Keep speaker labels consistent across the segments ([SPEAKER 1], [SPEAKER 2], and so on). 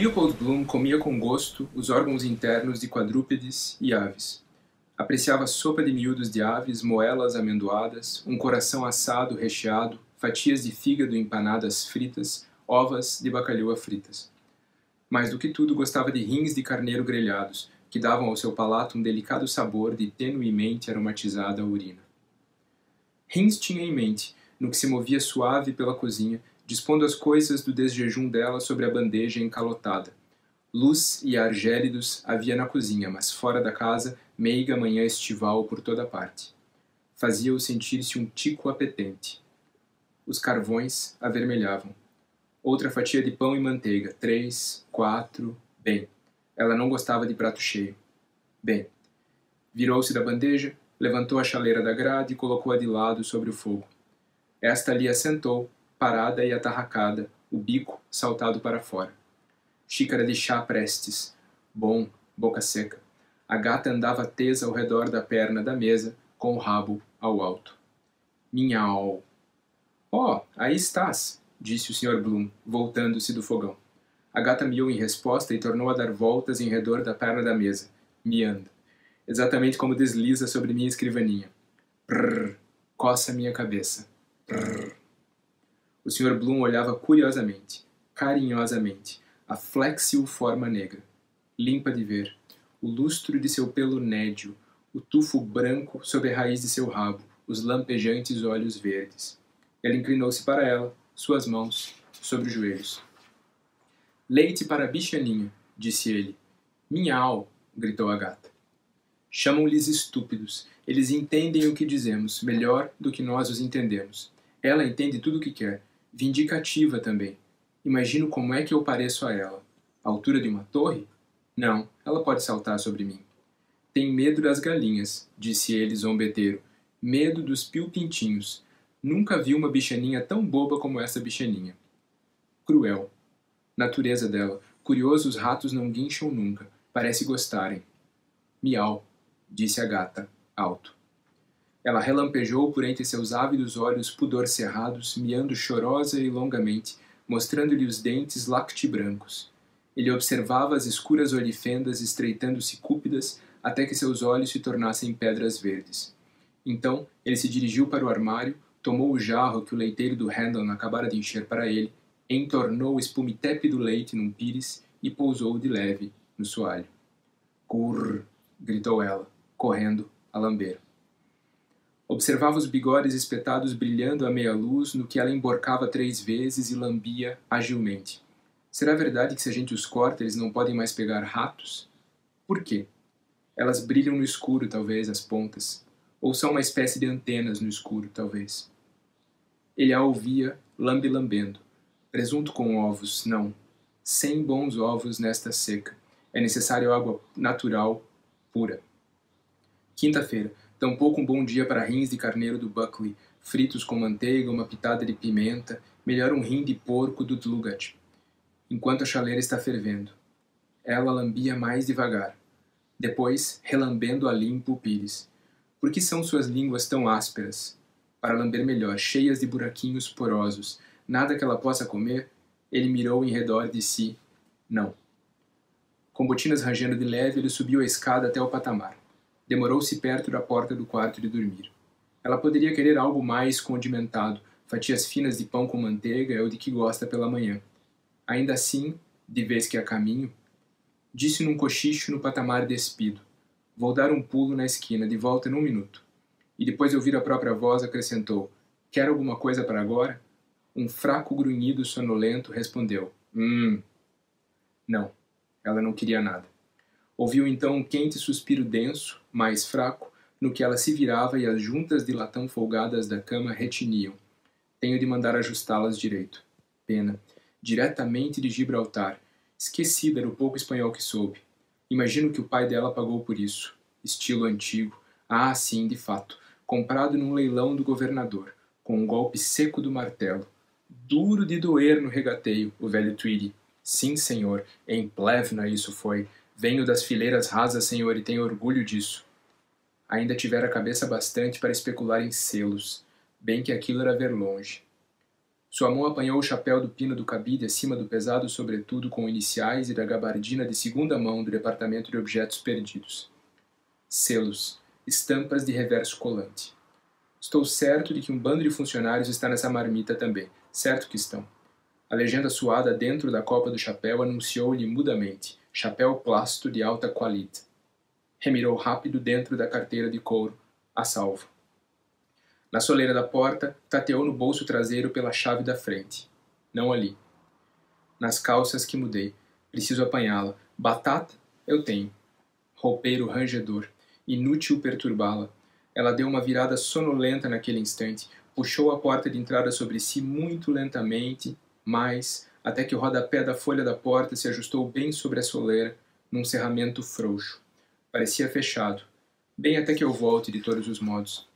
[SPEAKER 1] Leopold Bloom comia com gosto os órgãos internos de quadrúpedes e aves. Apreciava sopa de miúdos de aves, moelas amendoadas, um coração assado recheado, fatias de fígado empanadas fritas, ovas de bacalhau fritas. Mais do que tudo, gostava de rins de carneiro grelhados, que davam ao seu palato um delicado sabor de tenuemente aromatizada urina. Rins tinha em mente, no que se movia suave pela cozinha, dispondo as coisas do desjejum dela sobre a bandeja encalotada. Luz e ar gélidos havia na cozinha, mas fora da casa, meiga manhã estival por toda parte. Fazia-o sentir-se um tico apetente. Os carvões avermelhavam. Outra fatia de pão e manteiga. Três, quatro. Bem. Ela não gostava de prato cheio. Bem. Virou-se da bandeja, levantou a chaleira da grade e colocou-a de lado sobre o fogo. Esta ali assentou, parada e atarracada, o bico saltado para fora. Xícara de chá prestes. Bom, boca seca. A gata andava tesa ao redor da perna da mesa, com o rabo ao alto. Minhau. Oh, aí estás, disse o Sr. Bloom, voltando-se do fogão. A gata miou em resposta e tornou a dar voltas em redor da perna da mesa, miando, exatamente como desliza sobre minha escrivaninha. Prrr, coça minha cabeça. Prrr. O Sr. Bloom olhava curiosamente, carinhosamente, a flexil forma negra, limpa de ver, o lustro de seu pelo nédio, o tufo branco sob a raiz de seu rabo, os lampejantes olhos verdes. Ele inclinou-se para ela, suas mãos sobre os joelhos. Leite para a bichaninha, disse ele. Minhau, gritou a gata. Chamam-lhes estúpidos. Eles entendem o que dizemos, melhor do que nós os entendemos. Ela entende tudo o que quer, vindicativa também. Imagino como é que eu pareço a ela. A altura de uma torre? Não, ela pode saltar sobre mim. Tem medo das galinhas, disse ele zombeteiro. Medo dos piu-pintinhos. Nunca vi uma bichaninha tão boba como essa bichaninha. Cruel. Natureza dela. Curioso, os ratos não guincham nunca. Parece gostarem. Miau, disse a gata, alto. Ela relampejou por entre seus ávidos olhos pudor cerrados, miando chorosa e longamente, mostrando-lhe os dentes lactibrancos. Ele observava as escuras olifendas estreitando-se cúpidas até que seus olhos se tornassem pedras verdes. Então, ele se dirigiu para o armário, tomou o jarro que o leiteiro do Randall acabara de encher para ele, entornou o espumitepe do leite num pires e pousou de leve no soalho. Curr! gritou ela, correndo a lamber. Observava os bigodes espetados brilhando à meia luz no que ela emborcava três vezes e lambia agilmente. Será verdade que se a gente os corta eles não podem mais pegar ratos? Por quê? Elas brilham no escuro, talvez, as pontas. Ou são uma espécie de antenas no escuro, talvez. Ele a ouvia, lambe-lambendo. Presunto com ovos, não. Sem bons ovos nesta seca. É necessário água natural, pura. Quinta-feira. Tampouco um bom dia para rins de carneiro do Buckley, fritos com manteiga, uma pitada de pimenta, melhor um rim de porco do Dlugat, enquanto a chaleira está fervendo. Ela lambia mais devagar. Depois, relambendo a limpo o pires. Por que são suas línguas tão ásperas? Para lamber melhor, cheias de buraquinhos porosos. Nada que ela possa comer? Ele mirou em redor de si. Não. Com botinas rangendo de leve, ele subiu a escada até o patamar. Demorou-se perto da porta do quarto de dormir. Ela poderia querer algo mais condimentado, fatias finas de pão com manteiga é o de que gosta pela manhã. Ainda assim, de vez que a caminho, disse num cochicho no patamar despido: Vou dar um pulo na esquina, de volta num minuto. E depois de ouvir a própria voz, acrescentou: Quer alguma coisa para agora? Um fraco grunhido sonolento respondeu: Hum. Não, ela não queria nada. Ouviu então um quente suspiro denso, mais fraco, no que ela se virava e as juntas de latão folgadas da cama retiniam. Tenho de mandar ajustá-las direito. Pena. Diretamente de Gibraltar. Esquecida do pouco espanhol que soube. Imagino que o pai dela pagou por isso. Estilo antigo. Ah, sim, de fato. Comprado num leilão do governador, com um golpe seco do martelo. Duro de doer no regateio, o velho Tweedy. Sim, senhor, em Plevna isso foi Venho das fileiras rasas, senhor, e tenho orgulho disso. Ainda tivera cabeça bastante para especular em selos, bem que aquilo era ver longe. Sua mão apanhou o chapéu do pino do cabide acima do pesado sobretudo com iniciais e da gabardina de segunda mão do Departamento de Objetos Perdidos. Selos, estampas de reverso colante. Estou certo de que um bando de funcionários está nessa marmita também. Certo que estão. A legenda suada dentro da copa do chapéu anunciou-lhe mudamente: chapéu plasto de alta qualidade. Remirou rápido dentro da carteira de couro, a salvo. Na soleira da porta, tateou no bolso traseiro pela chave da frente. Não ali. Nas calças que mudei. Preciso apanhá-la. Batata? Eu tenho. Roupeiro rangedor. Inútil perturbá-la. Ela deu uma virada sonolenta naquele instante, puxou a porta de entrada sobre si muito lentamente, mais, até que o rodapé da folha da porta se ajustou bem sobre a soleira, num cerramento frouxo. Parecia fechado. Bem até que eu volte de todos os modos.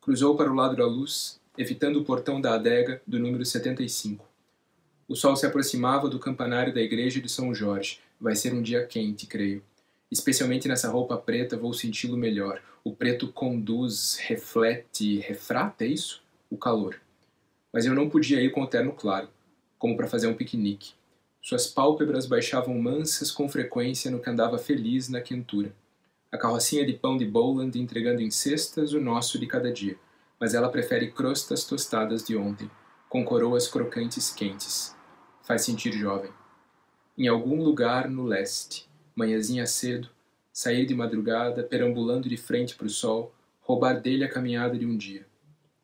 [SPEAKER 1] Cruzou para o lado da luz, evitando o portão da adega do número 75. O sol se aproximava do campanário da igreja de São Jorge. Vai ser um dia quente, creio. Especialmente nessa roupa preta vou senti-lo melhor. O preto conduz, reflete, refrata, é isso? O calor. Mas eu não podia ir com o terno claro, como para fazer um piquenique. Suas pálpebras baixavam mansas com frequência no que andava feliz na quentura a carrocinha de pão de Bowland entregando em cestas o nosso de cada dia, mas ela prefere crostas tostadas de ontem, com coroas crocantes quentes. Faz sentir jovem. Em algum lugar no leste, manhãzinha cedo, sair de madrugada, perambulando de frente para o sol, roubar dele a caminhada de um dia.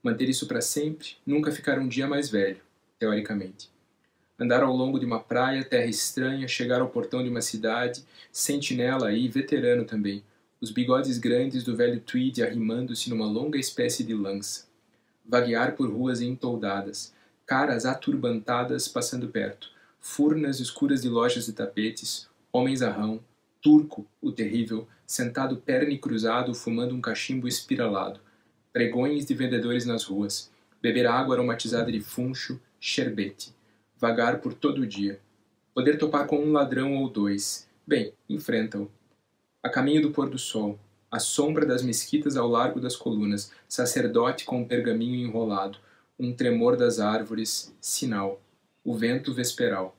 [SPEAKER 1] Manter isso para sempre, nunca ficar um dia mais velho, teoricamente. Andar ao longo de uma praia, terra estranha, chegar ao portão de uma cidade, sentinela aí, veterano também, os bigodes grandes do velho tweed arrimando-se numa longa espécie de lança. Vaguear por ruas entoldadas, caras aturbantadas passando perto, furnas escuras de lojas de tapetes, homens a rão, turco, o terrível, sentado perna cruzado fumando um cachimbo espiralado, pregões de vendedores nas ruas, beber água aromatizada de funcho, sherbete, vagar por todo o dia, poder topar com um ladrão ou dois, bem, enfrenta-o, a caminho do pôr do sol, a sombra das mesquitas ao largo das colunas, sacerdote com um pergaminho enrolado, um tremor das árvores, sinal, o vento vesperal.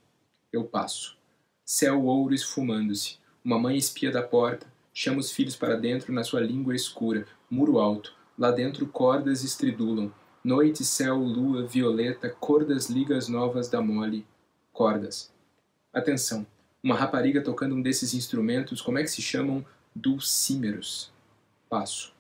[SPEAKER 1] Eu passo. Céu ouro esfumando-se, uma mãe espia da porta, chama os filhos para dentro na sua língua escura, muro alto, lá dentro cordas estridulam, noite, céu, lua, violeta, cor das ligas novas da mole, cordas. Atenção! uma rapariga tocando um desses instrumentos, como é que se chamam? Dulcímeros. Passo.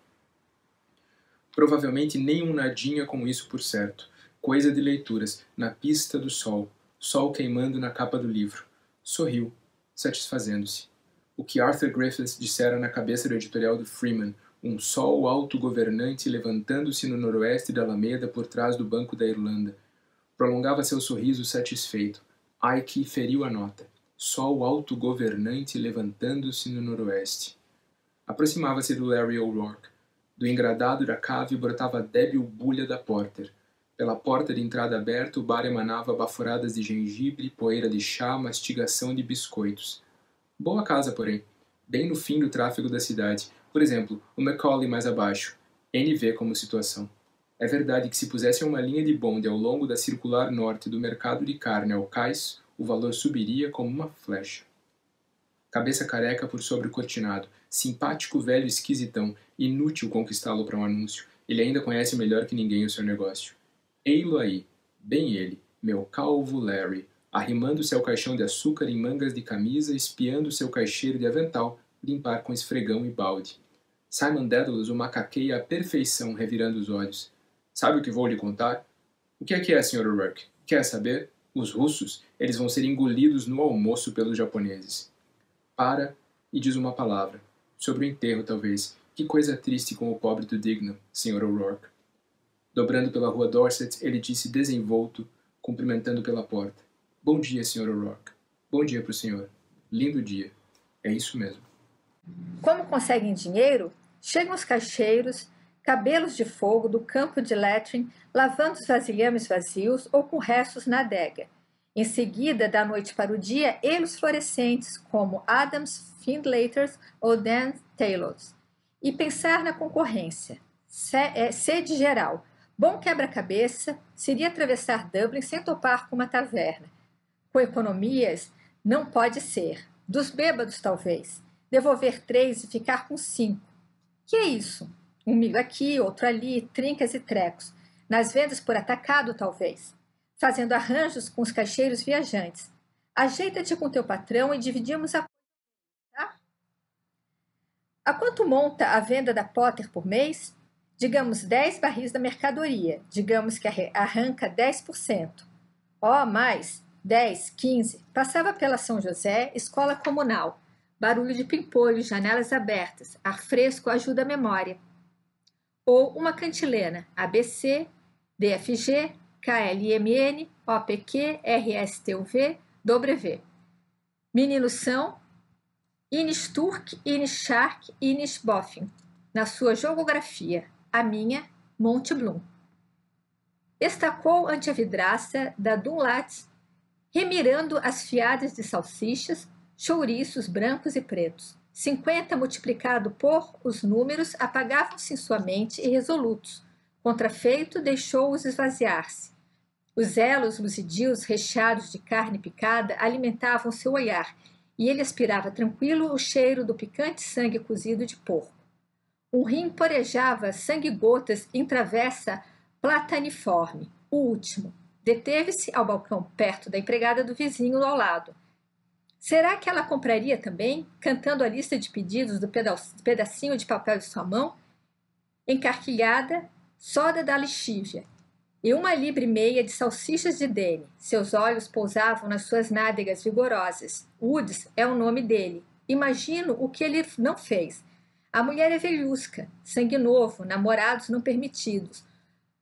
[SPEAKER 1] Provavelmente nem um nadinha com isso por certo. Coisa de leituras, na pista do sol, sol queimando na capa do livro. Sorriu, satisfazendo-se. O que Arthur Griffiths dissera na cabeça do editorial do Freeman, um sol autogovernante levantando-se no noroeste da Alameda por trás do Banco da Irlanda. Prolongava seu sorriso satisfeito. Ike feriu a nota sol autogovernante levantando-se no noroeste. Aproximava-se do Larry O'Rourke. Do engradado da cave brotava a débil bulha da porter. Pela porta de entrada aberta, o bar emanava baforadas de gengibre, poeira de chá, mastigação de biscoitos. Boa casa, porém. Bem no fim do tráfego da cidade. Por exemplo, o Macaulay mais abaixo. NV como situação. É verdade que se pusessem uma linha de bonde ao longo da circular norte do mercado de carne ao cais, o valor subiria como uma flecha. Cabeça careca por sobre o cortinado, simpático velho esquisitão, inútil conquistá-lo para um anúncio. Ele ainda conhece melhor que ninguém o seu negócio. Ei-lo aí, bem ele, meu calvo Larry, arrimando-se ao caixão de açúcar em mangas de camisa, espiando seu caixeiro de avental, limpar com esfregão e balde. Simon Dedalus o macaqueia à perfeição, revirando os olhos. Sabe o que vou lhe contar? O que é que é, Sr. O'Rourke? Quer saber? Os russos, eles vão ser engolidos no almoço pelos japoneses. Para e diz uma palavra. Sobre o enterro, talvez. Que coisa triste com o pobre do Dignam, Sr. O'Rourke. Dobrando pela rua Dorset, ele disse desenvolto, cumprimentando pela porta. Bom dia, Sr. O'Rourke. Bom dia para o senhor. Lindo dia. É isso mesmo.
[SPEAKER 2] Como conseguem dinheiro? Chegam os caixeiros, cabelos de fogo do campo de Letrin, lavando os vasilhames vazios ou com restos na adega. Em seguida, da noite para o dia, eles fluorescentes como Adams Findlaters ou Dan Taylors. E pensar na concorrência. É, sede geral. Bom quebra-cabeça seria atravessar Dublin sem topar com uma taverna. Com economias, não pode ser. Dos bêbados, talvez. Devolver três e ficar com cinco. Que é isso? Um milho aqui, outro ali, trincas e trecos. Nas vendas por atacado, talvez. Fazendo arranjos com os caixeiros viajantes. Ajeita-te com teu patrão e dividimos a tá? A quanto monta a venda da Potter por mês? digamos 10 barris da mercadoria, digamos que arranca 10%. Ó, oh, mais 10, 15, passava pela São José, escola comunal. Barulho de pimpolho, janelas abertas, ar fresco ajuda a memória. Ou uma cantilena, ABC, DFG, KLMN, OPQ, RSTUV, W. Meninos são Ines Turk, Ines Shark, Ines Boffin, na sua geografia, a minha Monte Blum. Estacou ante a vidraça da Dunlats, remirando as fiadas de salsichas, chouriços brancos e pretos. Cinquenta multiplicado por os números apagavam-se em sua mente irresolutos. Contrafeito deixou-os esvaziar-se. Os elos luzidios recheados de carne picada alimentavam seu olhar, e ele aspirava tranquilo o cheiro do picante sangue cozido de porco. Um rim porejava sangue-gotas em travessa plataniforme. O último. Deteve-se ao balcão perto da empregada do vizinho ao lado. Será que ela compraria também, cantando a lista de pedidos do pedacinho de papel de sua mão? Encarquilhada, soda da lixívia e uma libre meia de salsichas de Dene. Seus olhos pousavam nas suas nádegas vigorosas. Woods é o nome dele. Imagino o que ele não fez. A mulher é velhusca, sangue novo, namorados não permitidos.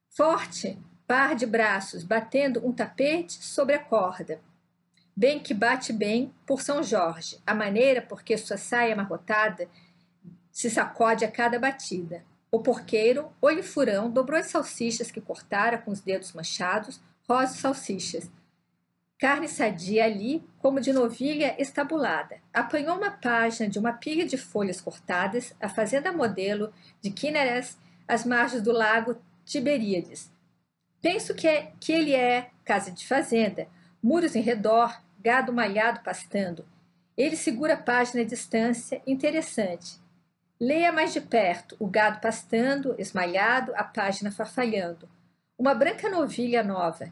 [SPEAKER 2] Forte, par de braços, batendo um tapete sobre a corda. Bem que bate bem por São Jorge, a maneira porque sua saia amarrotada se sacode a cada batida. O porqueiro, olho furão, dobrou as salsichas que cortara com os dedos manchados, rosas salsichas, carne sadia ali, como de novilha estabulada. Apanhou uma página de uma pilha de folhas cortadas, a fazenda modelo de Kineres, às margens do lago Tiberíades. Penso que, é, que ele é casa de fazenda, muros em redor, gado malhado pastando. Ele segura a página à distância, interessante. Leia mais de perto, o gado pastando, esmalhado, a página farfalhando. Uma branca novilha nova,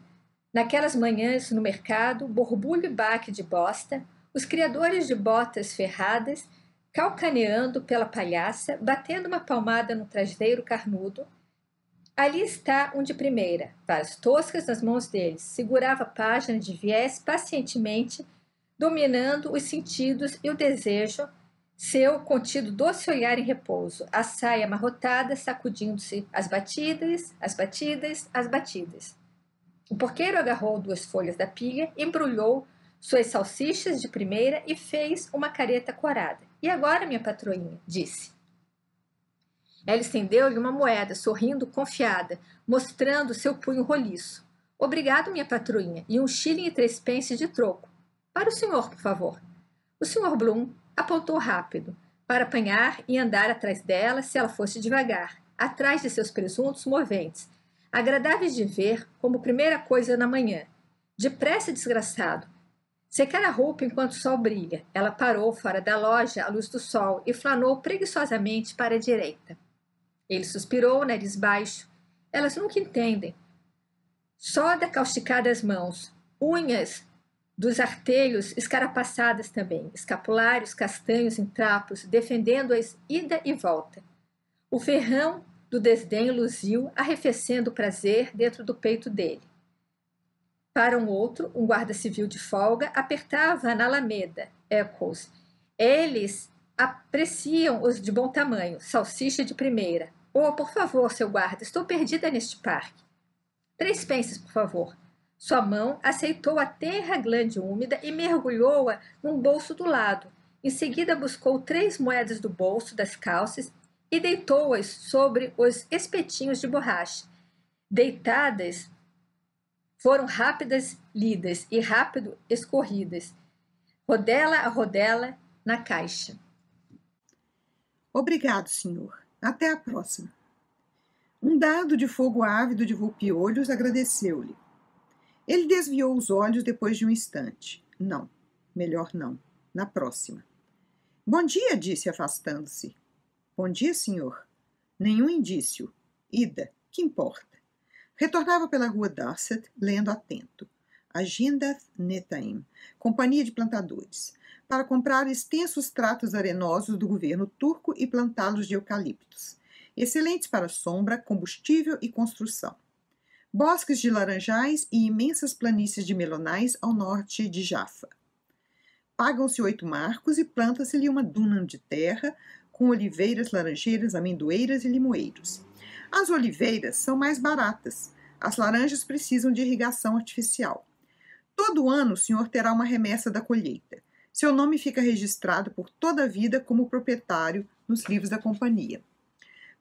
[SPEAKER 2] Naquelas manhãs no mercado, borbulho e baque de bosta, os criadores de botas ferradas, calcaneando pela palhaça, batendo uma palmada no traseiro carnudo. Ali está um de primeira, varas toscas nas mãos deles, segurava a página de viés pacientemente, dominando os sentidos e o desejo, seu contido doce olhar em repouso, a saia amarrotada sacudindo-se as batidas, as batidas, as batidas. O porqueiro agarrou duas folhas da pilha, embrulhou suas salsichas de primeira e fez uma careta corada. E agora, minha patroinha? disse. Ela estendeu-lhe uma moeda, sorrindo confiada, mostrando seu punho roliço. Obrigado, minha patroinha, e um shilling e três pences de troco. Para o senhor, por favor. O senhor Bloom apontou rápido, para apanhar e andar atrás dela se ela fosse devagar, atrás de seus presuntos moventes, agradáveis de ver como primeira coisa na manhã. Depressa, desgraçado. Secar a roupa enquanto o sol brilha. Ela parou fora da loja à luz do sol e flanou preguiçosamente para a direita. Ele suspirou, nariz baixo. Elas nunca entendem. Soda causticada as mãos, unhas dos artelhos escarapassadas também, escapulários castanhos em trapos, defendendo-as ida e volta. O ferrão do desdém luziu, arrefecendo o prazer dentro do peito dele. Para um outro, um guarda civil de folga apertava na alameda, Eccles. Eles apreciam os de bom tamanho, salsicha de primeira. Oh, por favor, seu guarda, estou perdida neste parque. Três pences, por favor. Sua mão aceitou a terra glande úmida e mergulhou-a num bolso do lado. Em seguida, buscou três moedas do bolso das calças e deitou-as sobre os espetinhos de borracha. Deitadas, foram rápidas lidas e rápido escorridas, rodela a rodela na caixa.
[SPEAKER 3] Obrigado, senhor. Até a próxima. Um dado de fogo ávido de vulpiolhos agradeceu-lhe. Ele desviou os olhos depois de um instante. Não, melhor não. Na próxima. Bom dia, disse, afastando-se. Bom dia, senhor. Nenhum indício. Ida, que importa? Retornava pela rua Dorset, lendo atento. Agenda Netaim, Companhia de Plantadores, para comprar extensos tratos arenosos do governo turco e plantá-los de eucaliptos excelentes para sombra, combustível e construção. Bosques de laranjais e imensas planícies de melonais ao norte de Jaffa. Pagam-se oito marcos e planta-se-lhe uma duna de terra com oliveiras, laranjeiras, amendoeiras e limoeiros. As oliveiras são mais baratas. As laranjas precisam de irrigação artificial. Todo ano o senhor terá uma remessa da colheita. Seu nome fica registrado por toda a vida como proprietário nos livros da companhia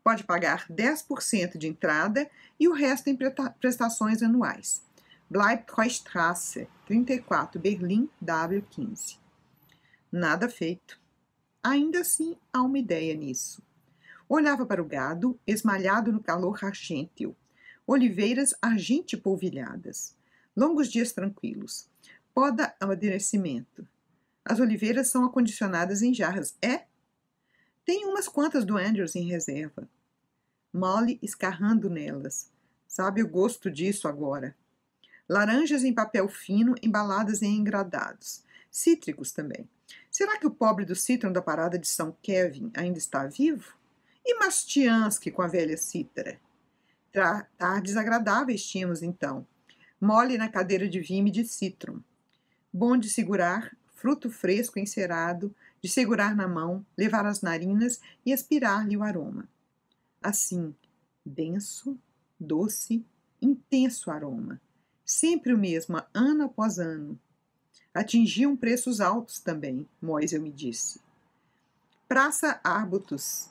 [SPEAKER 3] pode pagar 10% de entrada e o resto em prestações anuais. Bleibtreustrasse, 34, Berlim, W15. Nada feito. Ainda assim, há uma ideia nisso. Olhava para o gado, esmalhado no calor argênteo. Oliveiras argente polvilhadas. Longos dias tranquilos. Poda amadurecimento. As oliveiras são acondicionadas em jarras. É? Tem umas quantas do Andrews em reserva. Molly escarrando nelas. Sabe o gosto disso agora. Laranjas em papel fino, embaladas em engradados. Cítricos também. Será que o pobre do citron da parada de São Kevin ainda está vivo? E Mastiansky com a velha cítara? Tardes agradáveis tínhamos então. Mole na cadeira de vime de citron. Bom de segurar, fruto fresco encerado, de segurar na mão, levar as narinas e aspirar-lhe o aroma assim, denso, doce, intenso aroma, sempre o mesmo, ano após ano. Atingiam preços altos também, Moisés me disse. Praça Arbutus,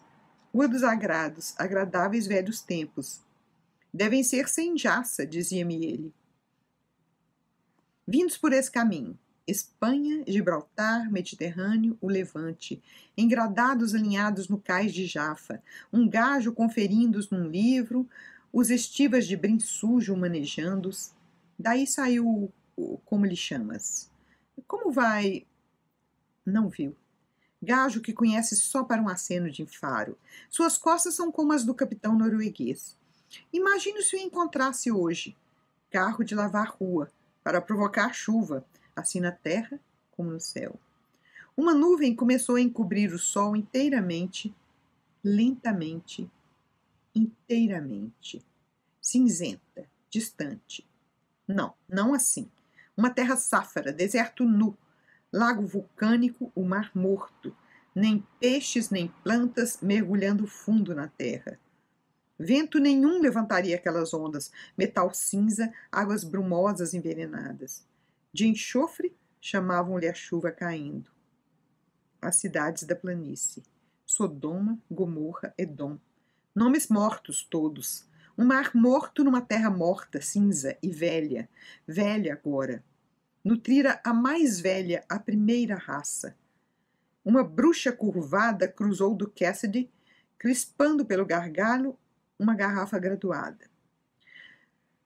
[SPEAKER 3] Rua dos Agrados, agradáveis velhos tempos. Devem ser sem jaça, dizia-me ele. Vindos por esse caminho, Espanha, Gibraltar, Mediterrâneo, o Levante, engradados alinhados no cais de Jafa, um gajo conferindo-os num livro, os estivas de brim sujo manejando-os. Daí saiu o como lhe chamas. Como vai? Não viu. Gajo que conhece só para um aceno de faro. Suas costas são como as do capitão norueguês. Imagine se o encontrasse hoje. Carro de lavar rua, para provocar chuva, assim na terra como no céu. Uma nuvem começou a encobrir o sol inteiramente, lentamente, inteiramente, cinzenta, distante. Não, não assim. Uma terra sáfara, deserto nu, lago vulcânico, o mar morto, nem peixes nem plantas mergulhando fundo na terra. Vento nenhum levantaria aquelas ondas, metal cinza, águas brumosas envenenadas. De enxofre chamavam-lhe a chuva caindo. As cidades da planície. Sodoma, Gomorra, Edom. Nomes mortos todos. Um mar morto numa terra morta, cinza e velha. Velha agora. Nutrira a mais velha, a primeira raça. Uma bruxa curvada cruzou do Cassidy, crispando pelo gargalo uma garrafa graduada.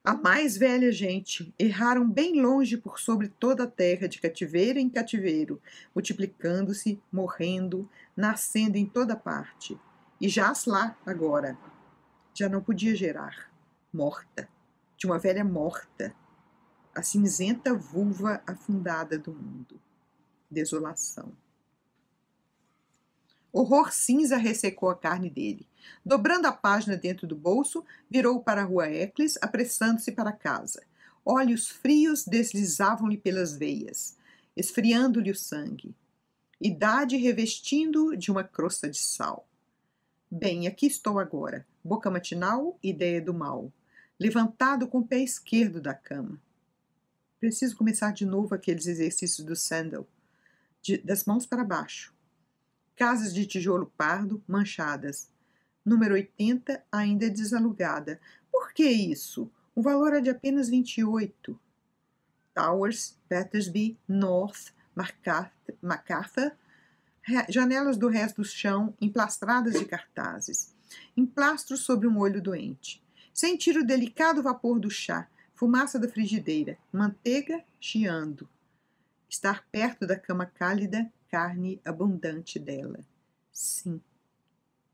[SPEAKER 3] A mais velha gente erraram bem longe por sobre toda a terra, de cativeiro em cativeiro, multiplicando-se, morrendo, nascendo em toda parte. E jaz lá agora. Já não podia gerar. Morta. De uma velha morta. A cinzenta vulva afundada do mundo. Desolação. Horror cinza ressecou a carne dele. Dobrando a página dentro do bolso, virou para a rua Eccles, apressando-se para casa. Olhos frios deslizavam-lhe pelas veias, esfriando-lhe o sangue. Idade revestindo de uma crosta de sal. Bem, aqui estou agora. Boca matinal, ideia do mal. Levantado com o pé esquerdo da cama. Preciso começar de novo aqueles exercícios do Sandal. De, das mãos para baixo Casas de tijolo pardo, manchadas. Número 80, ainda desalugada. Por que isso? O valor é de apenas 28. Towers, Battersby, North, MacArthur, janelas do resto do chão emplastradas de cartazes. emplastro sobre um olho doente. Sentir o delicado vapor do chá, fumaça da frigideira, manteiga chiando. Estar perto da cama cálida, carne abundante dela. Sim,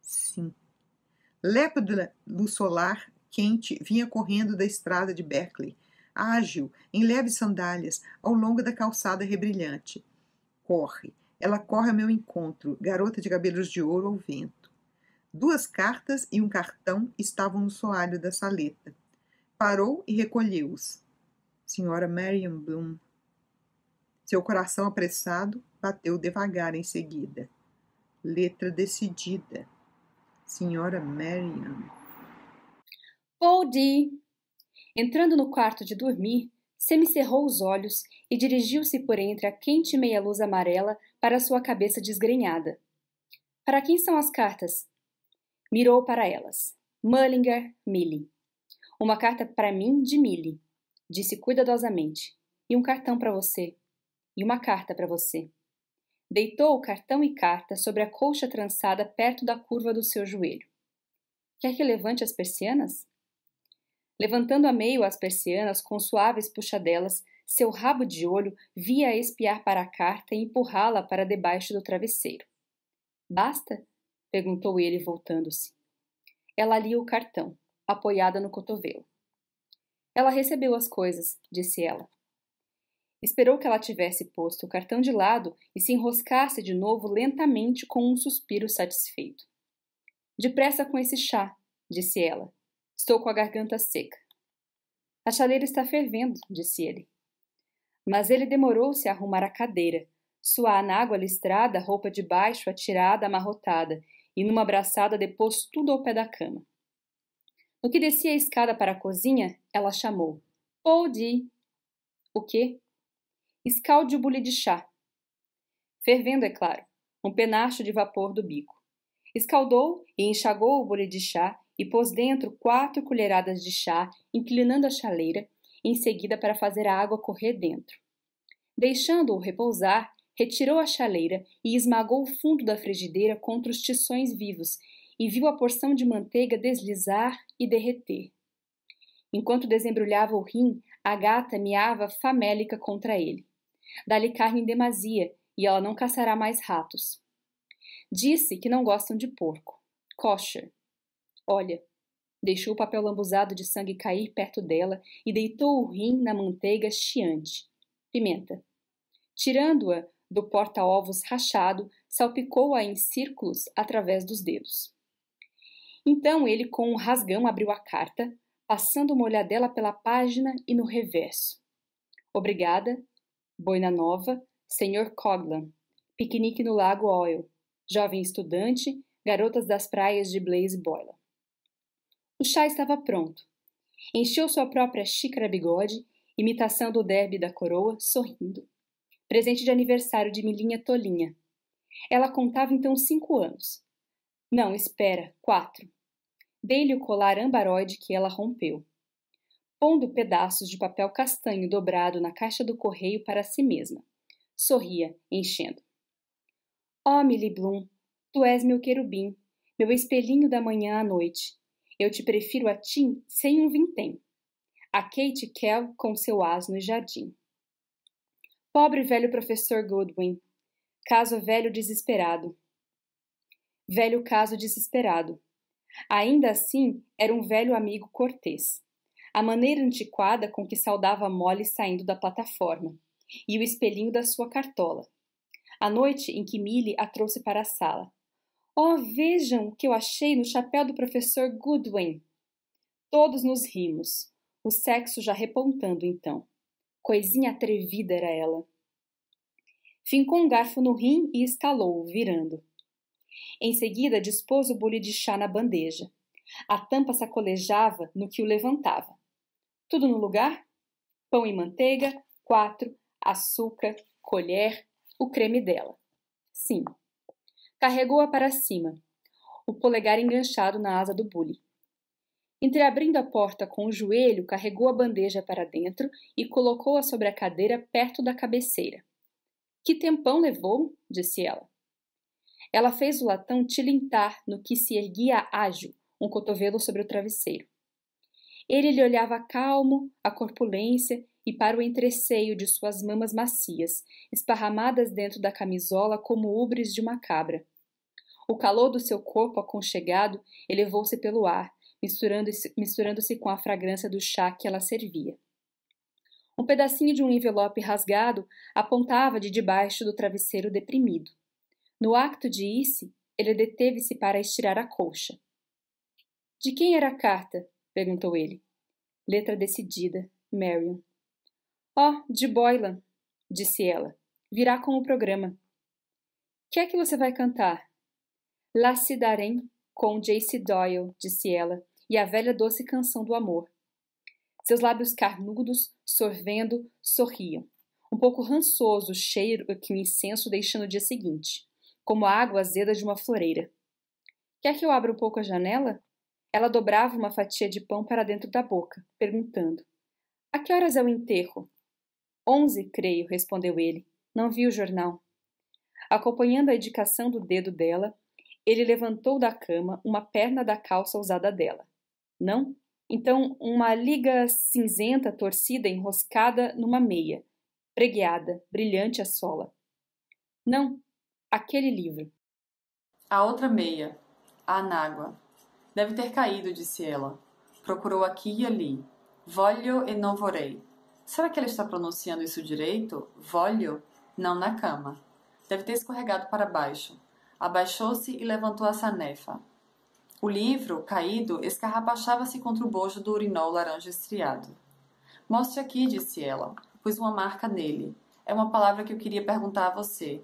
[SPEAKER 3] sim. Lépida luz solar quente vinha correndo da estrada de Berkeley, ágil, em leves sandálias, ao longo da calçada rebrilhante. Corre, ela corre ao meu encontro, garota de cabelos de ouro ao vento. Duas cartas e um cartão estavam no soalho da saleta. Parou e recolheu-os. Senhora Marion Bloom. Seu coração apressado bateu devagar em seguida. Letra decidida. Senhora Marion.
[SPEAKER 4] Paul. Entrando no quarto de dormir, semicerrou os olhos e dirigiu-se por entre a quente meia-luz amarela para sua cabeça desgrenhada. Para quem são as cartas? Mirou para elas. Mullinger, Millie. Uma carta para mim de Millie, disse cuidadosamente. E um cartão para você. E uma carta para você. Deitou o cartão e carta sobre a colcha trançada perto da curva do seu joelho. Quer que levante as persianas? Levantando a meio as persianas com suaves puxadelas, seu rabo de olho via espiar para a carta e empurrá-la para debaixo do travesseiro. Basta? perguntou ele, voltando-se. Ela lia o cartão apoiada no cotovelo. Ela recebeu as coisas, disse ela. Esperou que ela tivesse posto o cartão de lado e se enroscasse de novo lentamente com um suspiro satisfeito. Depressa com esse chá, disse ela. Estou com a garganta seca. A chaleira está fervendo, disse ele. Mas ele demorou-se a arrumar a cadeira, suar na água listrada roupa de baixo atirada, amarrotada, e numa abraçada depôs tudo ao pé da cama. No que descia a escada para a cozinha, ela chamou. Pode. O quê? Escalde o bule de chá. Fervendo, é claro, um penacho de vapor do bico. Escaldou e enxagou o bule de chá e pôs dentro quatro colheradas de chá, inclinando a chaleira, em seguida para fazer a água correr dentro. Deixando-o repousar, retirou a chaleira e esmagou o fundo da frigideira contra os tições vivos e viu a porção de manteiga deslizar e derreter. Enquanto desembrulhava o rim, a gata miava famélica contra ele. Dá-lhe carne em demasia e ela não caçará mais ratos. Disse que não gostam de porco. Kosher. Olha, deixou o papel lambuzado de sangue cair perto dela e deitou o rim na manteiga chiante. Pimenta. Tirando-a do porta-ovos rachado, salpicou-a em círculos através dos dedos. Então ele, com um rasgão, abriu a carta, passando uma olhadela pela página e no reverso. Obrigada, Boina Nova, Sr. Coglan, piquenique no Lago Oil, jovem estudante, garotas das praias de Blaze Boiler. O chá estava pronto. Encheu sua própria xícara bigode, imitação do derby da coroa, sorrindo. Presente de aniversário de Milinha Tolinha. Ela contava então cinco anos. Não, espera, quatro. Dei-lhe o colar ambaroide que ela rompeu. Pondo pedaços de papel castanho dobrado na caixa do correio para si mesma. Sorria, enchendo. Oh, Millie Bloom, tu és meu querubim, meu espelhinho da manhã à noite. Eu te prefiro a ti sem um vintém. A Kate Kell com seu asno e jardim. Pobre velho professor Goodwin. Caso velho desesperado. Velho caso desesperado. Ainda assim, era um velho amigo cortês. A maneira antiquada com que saudava Molly saindo da plataforma, e o espelhinho da sua cartola. A noite em que Millie a trouxe para a sala. Oh, vejam o que eu achei no chapéu do professor Goodwin! Todos nos rimos, o sexo já repontando então. Coisinha atrevida era ela. Fincou um garfo no rim e estalou, virando. Em seguida, dispôs o bule de chá na bandeja. A tampa sacolejava no que o levantava. Tudo no lugar? Pão e manteiga, quatro, açúcar, colher, o creme dela. Sim. Carregou-a para cima, o polegar enganchado na asa do bule. Entreabrindo a porta com o joelho, carregou a bandeja para dentro e colocou-a sobre a cadeira perto da cabeceira. Que tempão levou? disse ela. Ela fez o latão tilintar no que se erguia ágil, um cotovelo sobre o travesseiro. Ele lhe olhava calmo, a corpulência e para o entreceio de suas mamas macias, esparramadas dentro da camisola como ubres de uma cabra. O calor do seu corpo aconchegado elevou-se pelo ar, misturando-se misturando com a fragrância do chá que ela servia. Um pedacinho de um envelope rasgado apontava de debaixo do travesseiro deprimido. No acto de ir-se, ele deteve-se para estirar a colcha. De quem era a carta? Perguntou ele. Letra decidida, Marion. Oh, de Boylan, disse ela. Virá com o programa. Que é que você vai cantar? La Cidarem, com J.C. Doyle, disse ela, e a velha doce canção do amor. Seus lábios carnudos, sorvendo, sorriam. Um pouco rançoso o cheiro que o incenso deixa no dia seguinte como a água azeda de uma floreira. Quer que eu abra um pouco a janela? Ela dobrava uma fatia de pão para dentro da boca, perguntando: A que horas é o enterro? Onze, creio, respondeu ele. Não vi o jornal. Acompanhando a indicação do dedo dela, ele levantou da cama uma perna da calça usada dela. Não? Então, uma liga cinzenta torcida enroscada numa meia, pregueada, brilhante a sola. Não, aquele livro.
[SPEAKER 5] A outra meia, a anágua. Deve ter caído, disse ela. Procurou aqui e ali. Voglio e non vorrei. Será que ela está pronunciando isso direito? Voglio? Não na cama. Deve ter escorregado para baixo. Abaixou-se e levantou a sanefa. O livro, caído, escarrapachava-se contra o bojo do urinol laranja estriado. Mostre aqui, disse ela. Pus uma marca nele. É uma palavra que eu queria perguntar a você.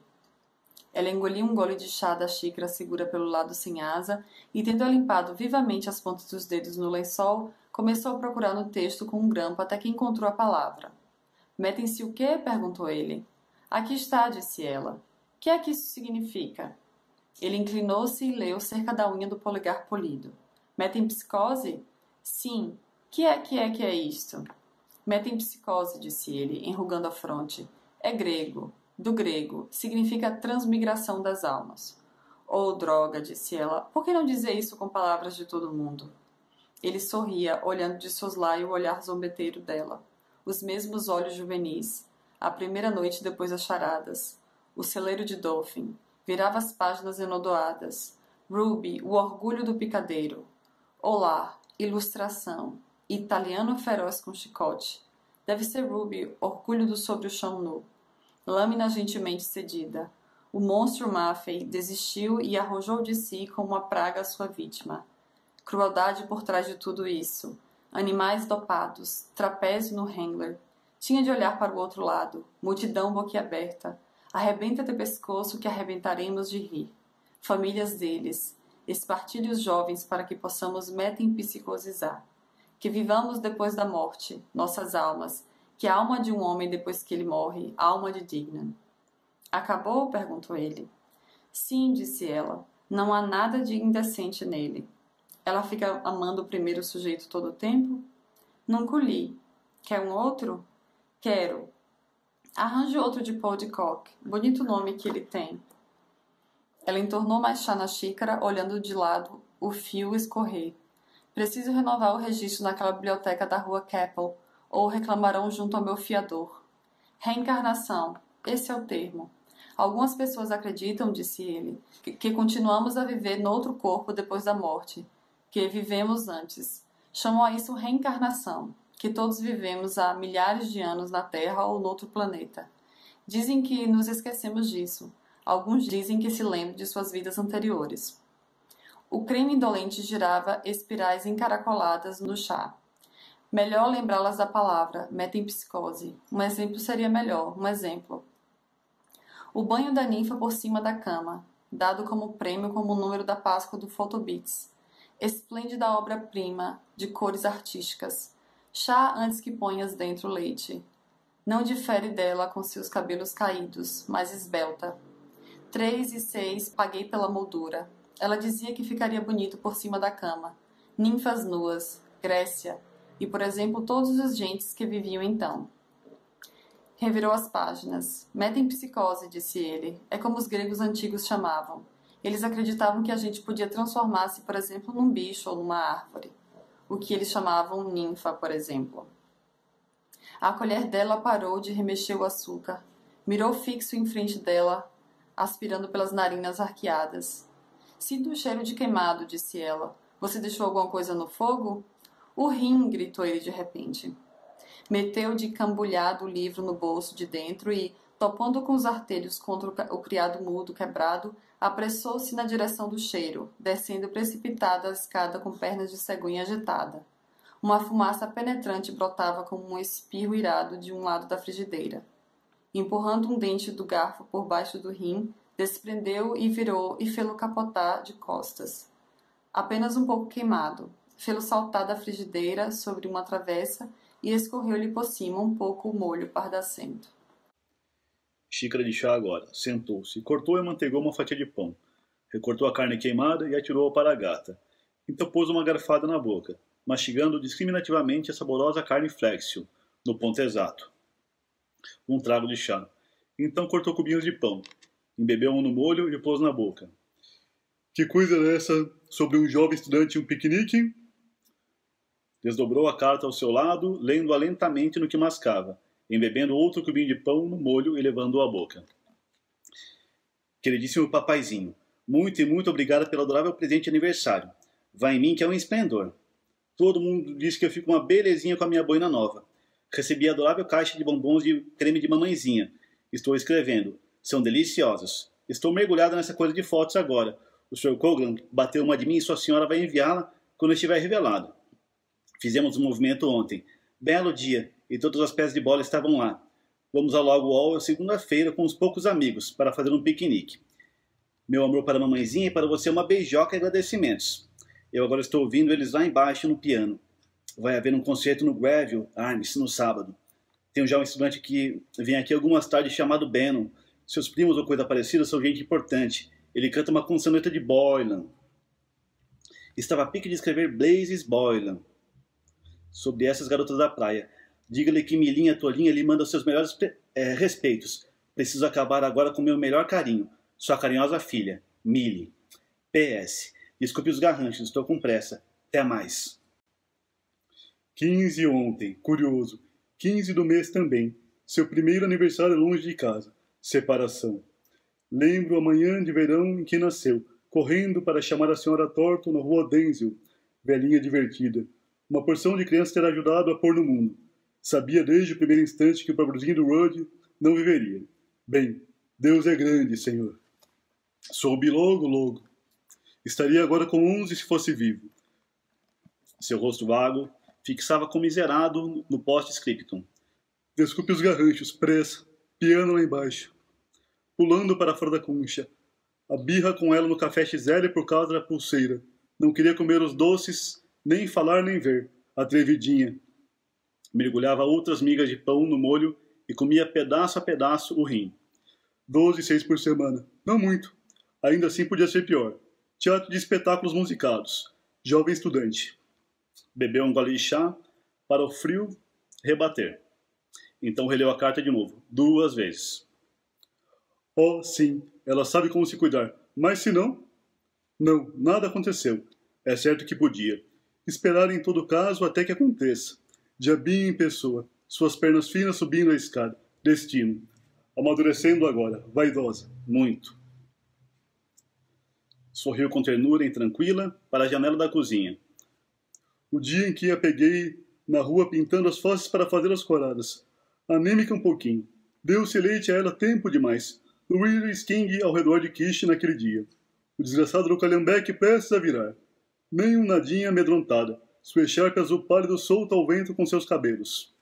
[SPEAKER 5] Ela engoliu um gole de chá da xícara segura pelo lado sem asa e, tendo limpado vivamente as pontas dos dedos no lençol, começou a procurar no texto com um grampo até que encontrou a palavra. Metem-se o quê? perguntou ele. Aqui está, disse ela. Que é que isso significa? Ele inclinou-se e leu cerca da unha do polegar polido. Metem psicose? Sim. Que é que é que é isto? Metem psicose, disse ele, enrugando a fronte. É grego do grego, significa transmigração das almas. Oh, droga, disse ela, por que não dizer isso com palavras de todo mundo? Ele sorria, olhando de soslaio o olhar zombeteiro dela. Os mesmos olhos juvenis. A primeira noite depois das charadas. O celeiro de Dolphin. Virava as páginas enodoadas. Ruby, o orgulho do picadeiro. Olá, ilustração. Italiano feroz com chicote. Deve ser Ruby, orgulho do sobre o chão nu lâmina gentilmente cedida. O monstro Maffei desistiu e arrojou de si como uma praga a sua vítima. Crueldade por trás de tudo isso. Animais dopados, trapézio no Hangler. Tinha de olhar para o outro lado, multidão boquiaberta. Arrebenta de pescoço que arrebentaremos de rir. Famílias deles, espartilhe os jovens para que possamos metempsicosizar. Que vivamos depois da morte, nossas almas, que a alma de um homem depois que ele morre, alma de Dignan. Acabou? perguntou ele. Sim, disse ela. Não há nada de indecente nele. Ela fica amando o primeiro sujeito todo o tempo? Nunca li. Quer um outro? Quero. Arranje outro de Paul de Kock. Bonito nome que ele tem. Ela entornou mais chá na xícara, olhando de lado o fio escorrer. Preciso renovar o registro naquela biblioteca da rua Keppel ou reclamarão junto ao meu fiador. Reencarnação, esse é o termo. Algumas pessoas acreditam, disse ele, que, continuamos a viver noutro corpo depois da morte, que vivemos antes. Chamam a isso reencarnação, que todos vivemos há milhares de anos na Terra ou noutro planeta. Dizem que nos esquecemos disso. Alguns dizem que se lembram de suas vidas anteriores. O creme indolente girava espirais encaracoladas no chá. Melhor lembrá-las da palavra, metempsicose. Um exemplo seria melhor, um exemplo. O banho da ninfa por cima da cama, dado como prêmio como número da Páscoa do Photobits. Esplêndida obra-prima, de cores artísticas. Chá antes que ponhas dentro o leite. Não difere dela com seus cabelos caídos, mas esbelta. Três e seis paguei pela moldura. Ela dizia que ficaria bonito por cima da cama. Ninfas nuas, Grécia, e, por exemplo, todos os gentes que viviam então. Revirou as páginas. Metempsicose, disse ele. É como os gregos antigos chamavam. Eles acreditavam que a gente podia transformar-se, por exemplo, num bicho ou numa árvore, o que eles chamavam ninfa, por exemplo. A colher dela parou de remexer o açúcar, mirou fixo em frente dela, aspirando pelas narinas arqueadas. Sinto um cheiro de queimado, disse ela. Você deixou alguma coisa no fogo? O rim, gritou ele de repente. Meteu de cambulhado o livro no bolso de dentro e, topando com os artelhos contra o criado mudo quebrado, apressou-se na direção do cheiro, descendo precipitada a escada com pernas de cegonha agitada. Uma fumaça penetrante brotava como um espirro irado de um lado da frigideira. Empurrando um dente do garfo por baixo do rim, desprendeu e virou e fê-lo capotar de costas. Apenas um pouco queimado. Fê-lo saltar da frigideira sobre uma travessa e escorreu-lhe por cima um pouco o molho pardacento.
[SPEAKER 6] Xícara de chá agora. Sentou-se, cortou e manteigou uma fatia de pão. Recortou a carne queimada e atirou-a para a gata. Então pôs uma garfada na boca, mastigando discriminativamente a saborosa carne flexio, no ponto exato. Um trago de chá. Então cortou cubinhos de pão. Embebeu um no molho e pôs na boca. Que coisa é essa sobre um jovem estudante e um piquenique? Desdobrou a carta ao seu lado, lendo-a lentamente no que mascava embebendo outro cubinho de pão no molho e levando-o à boca. Queridíssimo papaizinho, muito e muito obrigado pelo adorável presente de aniversário. Vai em mim que é um esplendor. Todo mundo diz que eu fico uma belezinha com a minha boina nova. Recebi a adorável caixa de bombons de creme de mamãezinha. Estou escrevendo. São deliciosos. Estou mergulhado nessa coisa de fotos agora. O Sr. Coglan bateu uma de mim e sua senhora vai enviá-la quando estiver revelado. Fizemos um movimento ontem. Belo dia e todas as peças de bola estavam lá. Vamos ao Lago All segunda-feira com uns poucos amigos para fazer um piquenique. Meu amor para a mamãezinha e para você uma beijoca e agradecimentos. Eu agora estou ouvindo eles lá embaixo no piano. Vai haver um concerto no Greville Arms no sábado. Tenho já um estudante que vem aqui algumas tardes chamado Bannon. Seus primos ou coisa parecida são gente importante. Ele canta uma consonante de Boylan. Estava a pique de escrever Blazes Boylan sobre essas garotas da praia Diga-lhe que Milinha Tolinha lhe manda os seus melhores é, respeitos. Preciso acabar agora com meu melhor carinho. Sua carinhosa filha, Mili. PS. Desculpe os garranchos, estou com pressa. Até mais.
[SPEAKER 7] 15 ontem, curioso. 15 do mês também. Seu primeiro aniversário longe de casa. Separação. Lembro a manhã de verão em que nasceu, correndo para chamar a senhora Thornton na rua Denzel. Velhinha divertida. Uma porção de crianças terá ajudado a pôr no mundo. Sabia desde o primeiro instante que o pobrezinho do Rudd não viveria. Bem, Deus é grande, Senhor. Soube logo, logo. Estaria agora com onze se fosse vivo.
[SPEAKER 6] Seu rosto vago fixava comiserado no poste scriptum.
[SPEAKER 7] Desculpe os garranchos, pressa, piano lá embaixo. Pulando para fora da concha. A birra com ela no café XL por causa da pulseira. Não queria comer os doces, nem falar nem ver. Atrevidinha mergulhava outras migas de pão no molho e comia pedaço a pedaço o rim. Doze, seis por semana. Não muito. Ainda assim podia ser pior. Teatro de espetáculos musicados. Jovem estudante.
[SPEAKER 6] Bebeu um gole de chá para o frio rebater. Então releu a carta de novo, duas vezes.
[SPEAKER 7] Oh, sim, ela sabe como se cuidar. Mas se não? Não, nada aconteceu. É certo que podia. Esperar em todo caso até que aconteça. Diabinho em pessoa, suas pernas finas subindo a escada. Destino. Amadurecendo agora, vaidosa, muito.
[SPEAKER 6] Sorriu com ternura e tranquila para a janela da cozinha.
[SPEAKER 7] O dia em que a peguei na rua pintando as faces para fazer as coradas. Anêmica um pouquinho. Deu-se leite a ela tempo demais. Louis King ao redor de Kish naquele dia. O desgraçado do Calhambeque prestes a virar. Nem um nadinha amedrontada sua echarpe azul pálido solta ao vento com seus cabelos.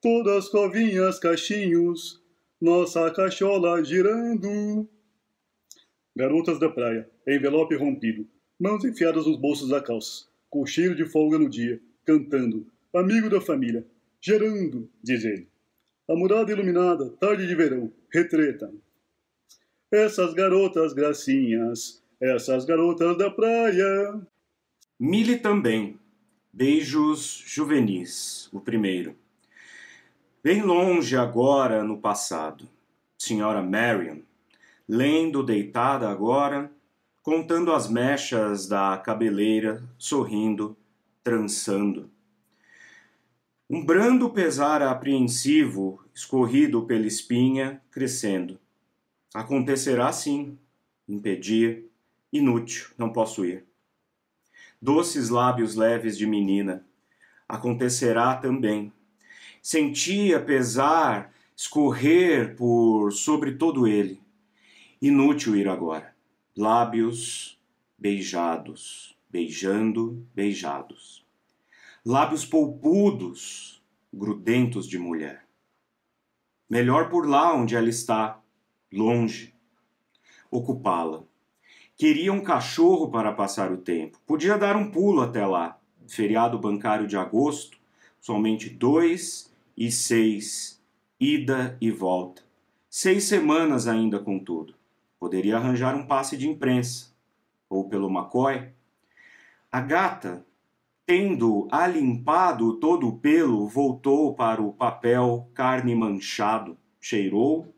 [SPEAKER 7] Todas covinhas, cachinhos, nossa cachola girando. Garotas da praia, envelope rompido, mãos enfiadas nos bolsos da calça, com cheiro de folga no dia, cantando, amigo da família, gerando, diz ele. A murada iluminada, tarde de verão, retreta. Essas garotas gracinhas, essas garotas da praia.
[SPEAKER 8] Mili também, Beijos juvenis, o primeiro. Bem longe agora no passado, senhora Marion, lendo deitada agora, contando as mechas da cabeleira, sorrindo, trançando. Um brando pesar apreensivo, escorrido pela espinha, crescendo. Acontecerá sim, impedir, inútil, não posso ir. Doces lábios leves de menina, acontecerá também. Sentia pesar escorrer por sobre todo ele. Inútil ir agora. Lábios beijados, beijando, beijados. Lábios polpudos, grudentos de mulher. Melhor por lá onde ela está, longe. Ocupá-la. Queria um cachorro para passar o tempo. Podia dar um pulo até lá. Feriado bancário de agosto, somente dois e seis, ida e volta. Seis semanas ainda, contudo. Poderia arranjar um passe de imprensa. Ou pelo McCoy. A gata, tendo alimpado todo o pelo, voltou para o papel carne manchado, cheirou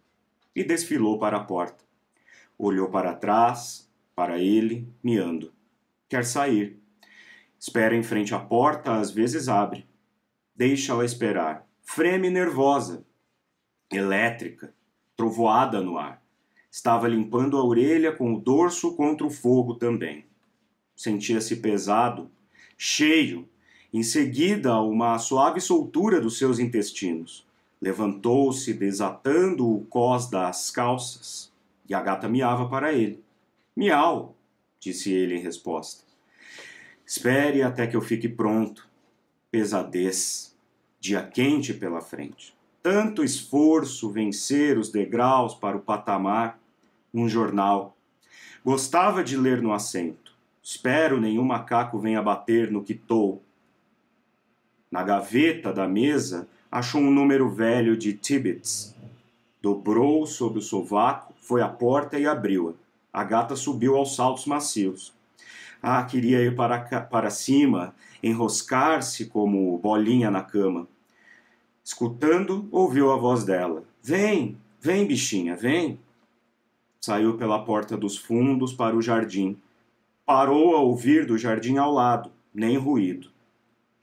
[SPEAKER 8] e desfilou para a porta. Olhou para trás, para ele, miando. Quer sair. Espera em frente à porta, às vezes abre. Deixa-la esperar. Freme nervosa, elétrica, trovoada no ar. Estava limpando a orelha com o dorso contra o fogo também. Sentia-se pesado, cheio, em seguida uma suave soltura dos seus intestinos. Levantou-se, desatando o cós das calças, e a gata miava para ele. Miau, disse ele em resposta. Espere até que eu fique pronto. Pesadez, dia quente pela frente. Tanto esforço vencer os degraus para o patamar, um jornal. Gostava de ler no assento. Espero nenhum macaco venha bater no que tô. Na gaveta da mesa achou um número velho de Tibbets. Dobrou sob o sovaco, foi à porta e abriu-a. A gata subiu aos saltos macios. Ah, queria ir para, para cima, enroscar-se como bolinha na cama. Escutando, ouviu a voz dela: Vem, vem, bichinha, vem. Saiu pela porta dos fundos para o jardim. Parou a ouvir do jardim ao lado, nem ruído.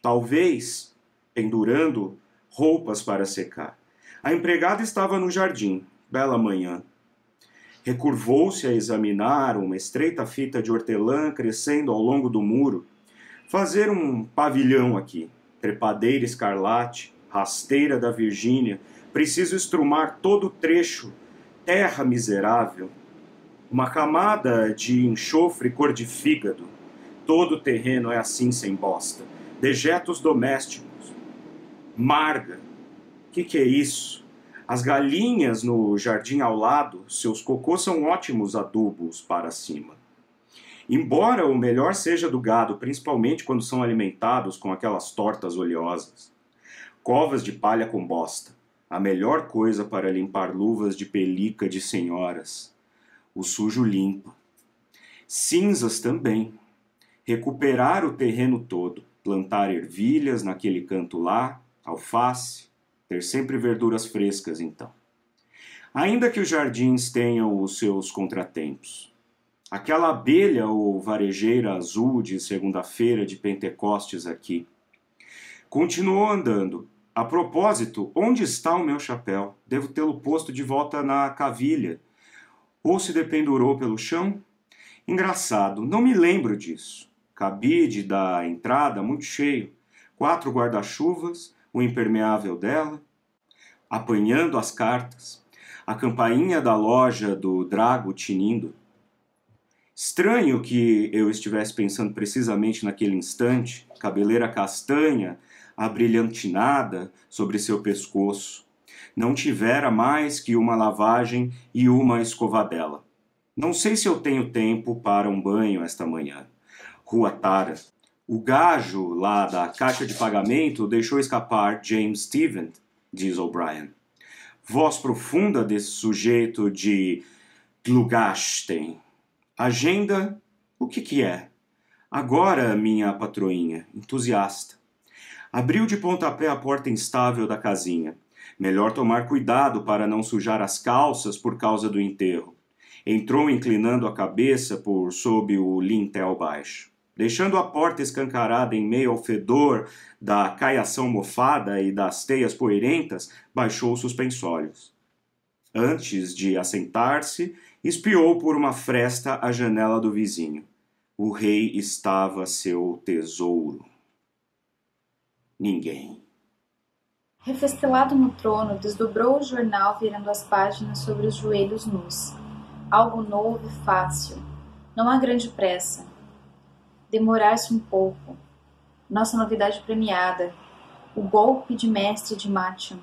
[SPEAKER 8] Talvez pendurando roupas para secar. A empregada estava no jardim, bela manhã. Recurvou-se a examinar uma estreita fita de hortelã crescendo ao longo do muro. Fazer um pavilhão aqui, trepadeira escarlate, rasteira da Virgínia, preciso estrumar todo o trecho terra miserável, uma camada de enxofre cor de fígado. Todo o terreno é assim sem bosta. Dejetos domésticos. Marga. O que, que é isso? As galinhas no jardim ao lado, seus cocôs são ótimos adubos para cima. Embora o melhor seja do gado, principalmente quando são alimentados com aquelas tortas oleosas. Covas de palha com bosta a melhor coisa para limpar luvas de pelica de senhoras. O sujo limpa. Cinzas também. Recuperar o terreno todo, plantar ervilhas naquele canto lá, alface, ter sempre verduras frescas então. Ainda que os jardins tenham os seus contratempos. Aquela abelha ou varejeira azul de segunda-feira de Pentecostes aqui. Continuou andando, a propósito, onde está o meu chapéu? Devo tê-lo posto de volta na cavilha. Ou se dependurou pelo chão? Engraçado, não me lembro disso. Cabide da entrada muito cheio, quatro guarda-chuvas, o impermeável dela, apanhando as cartas, a campainha da loja do Drago tinindo. Estranho que eu estivesse pensando precisamente naquele instante, cabeleira castanha, abrilhantinada sobre seu pescoço. Não tivera mais que uma lavagem e uma escovadela. Não sei se eu tenho tempo para um banho esta manhã. Rua Tara. O gajo lá da caixa de pagamento deixou escapar James Stevens, diz O'Brien. Voz profunda desse sujeito de Glugasten. Agenda, o que que é? Agora, minha patroinha, entusiasta. Abriu de pontapé a porta instável da casinha. Melhor tomar cuidado para não sujar as calças por causa do enterro. entrou inclinando a cabeça por sob o lintel baixo. Deixando a porta escancarada em meio ao fedor da caiação mofada e das teias poeirentas, baixou os suspensórios. Antes de assentar-se, espiou por uma fresta a janela do vizinho. O rei estava seu tesouro. Ninguém.
[SPEAKER 9] Refestelado no trono, desdobrou o jornal virando as páginas sobre os joelhos nus. Algo novo e fácil. Não há grande pressa. Demorar-se um pouco. Nossa novidade premiada. O golpe de mestre de Matcham,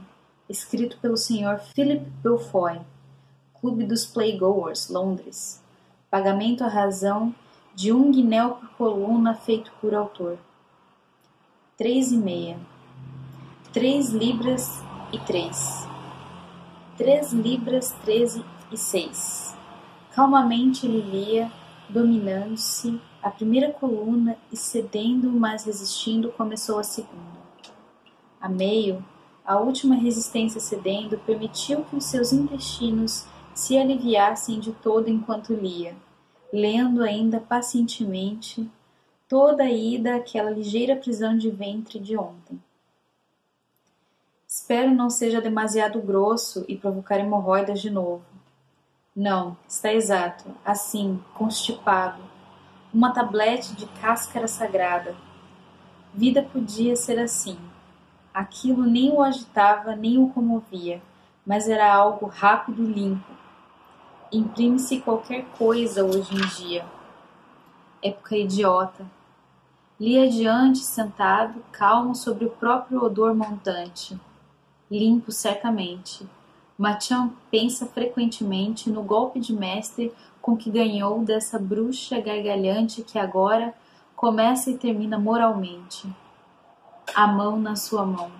[SPEAKER 9] escrito pelo Sr. Philip Belfoy, Clube dos Playgoers, Londres. Pagamento à razão de um guinéu por coluna feito por autor. Três e meia. Três libras e três. Três libras treze e seis. Calmamente ele lia, dominando-se a primeira coluna e cedendo, mas resistindo, começou a segunda. A meio, a última resistência cedendo permitiu que os seus intestinos se aliviassem de todo enquanto lia, lendo ainda pacientemente toda a ida àquela ligeira prisão de ventre de ontem. Espero não seja demasiado grosso e provocar hemorroidas de novo. Não, está exato, assim, constipado. Uma tablete de cáscara sagrada. Vida podia ser assim. Aquilo nem o agitava, nem o comovia, mas era algo rápido e limpo. Imprime-se qualquer coisa hoje em dia. Época idiota. Li adiante, sentado, calmo sobre o próprio odor montante limpo certamente. Matian pensa frequentemente no golpe de mestre com que ganhou dessa bruxa gargalhante que agora começa e termina moralmente. A mão na sua mão.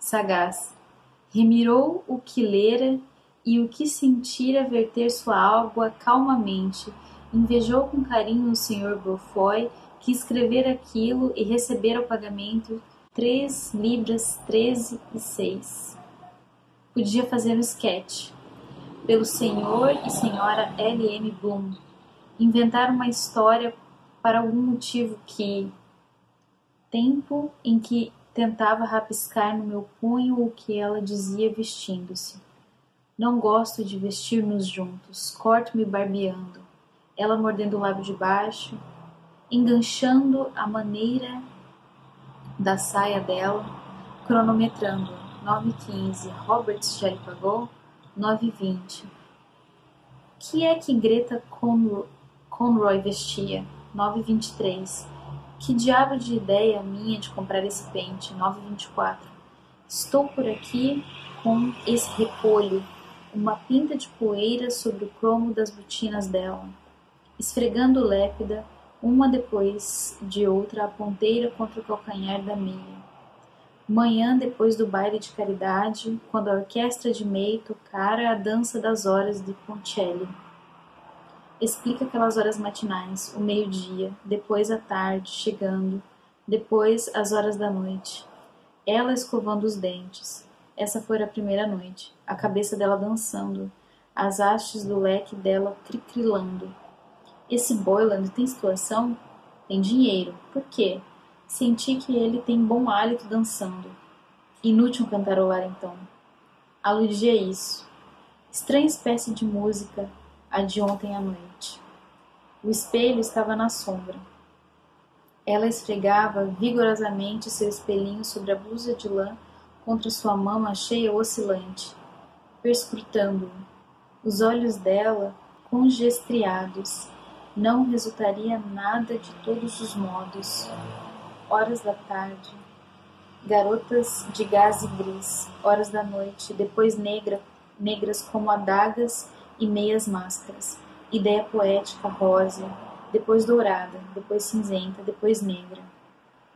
[SPEAKER 9] Sagaz. Remirou o que lera e o que sentira verter sua água calmamente. Invejou com carinho o Sr. Beaufoy, que escrevera aquilo e recebera o pagamento três libras treze e seis. Podia fazer um sketch. Pelo senhor e senhora L. M. Bloom. Inventar uma história para algum motivo que... Tempo em que tentava rabiscar no meu punho o que ela dizia vestindo-se. Não gosto de vestir-nos juntos. Corto-me barbeando. Ela mordendo o lábio de baixo, enganchando a maneira da saia dela, cronometrando. 9h15. Roberts já lhe pagou? 9h20. Que é que Greta Conroy vestia? 9h23. Que diabo de ideia minha de comprar esse pente? 9h24. Estou por aqui com esse repolho, uma pinta de poeira sobre o cromo das botinas dela, esfregando lépida, uma depois de outra a ponteira contra o calcanhar da meia. Manhã depois do baile de caridade, quando a orquestra de May tocara a dança das horas de Poncelli. Explica aquelas horas matinais, o meio-dia, depois a tarde, chegando, depois as horas da noite. Ela escovando os dentes. Essa foi a primeira noite, a cabeça dela dançando, as hastes do leque dela cricrilando esse Boyland tem situação? Tem dinheiro. Por quê? Senti que ele tem bom hálito dançando. Inútil cantarolar então. Aludia isso. Estranha espécie de música, a de ontem à noite. O espelho estava na sombra. Ela esfregava vigorosamente seu espelhinho sobre a blusa de lã contra sua mama cheia oscilante, perscrutando-o. Os olhos dela, congestriados, não resultaria nada de todos os modos. Horas da tarde, garotas de gaze gris, horas da noite, depois negra, negras como adagas e meias máscaras, ideia poética rosa, depois dourada, depois cinzenta, depois negra.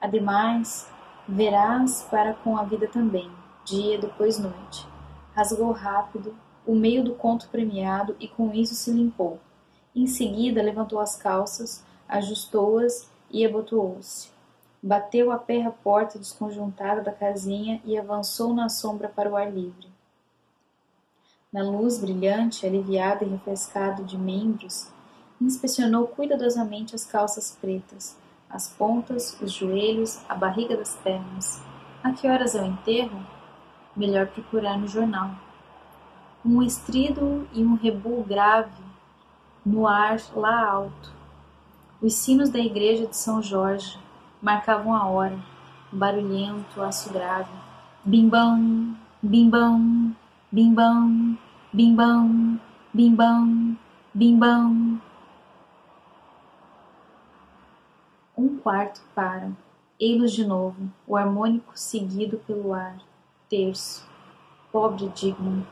[SPEAKER 9] Ademais, verás para com a vida também, dia depois noite. Rasgou rápido o meio do conto premiado e com isso se limpou em seguida levantou as calças, ajustou-as e abotoou-se. Bateu a pé a porta desconjuntada da casinha e avançou na sombra para o ar livre. Na luz brilhante, aliviado e refrescado de membros, inspecionou cuidadosamente as calças pretas, as pontas, os joelhos, a barriga das pernas. A que horas é o enterro? Melhor procurar no jornal. Um estrido e um rebu grave no ar lá alto. Os sinos da igreja de São Jorge marcavam a hora, barulhento, aço grave. Bimbam, bimbam, bimbam, bimbam, bimbam, bimbam. Um quarto para. Ei-los de novo, o harmônico seguido pelo ar. Terço. Pobre Digman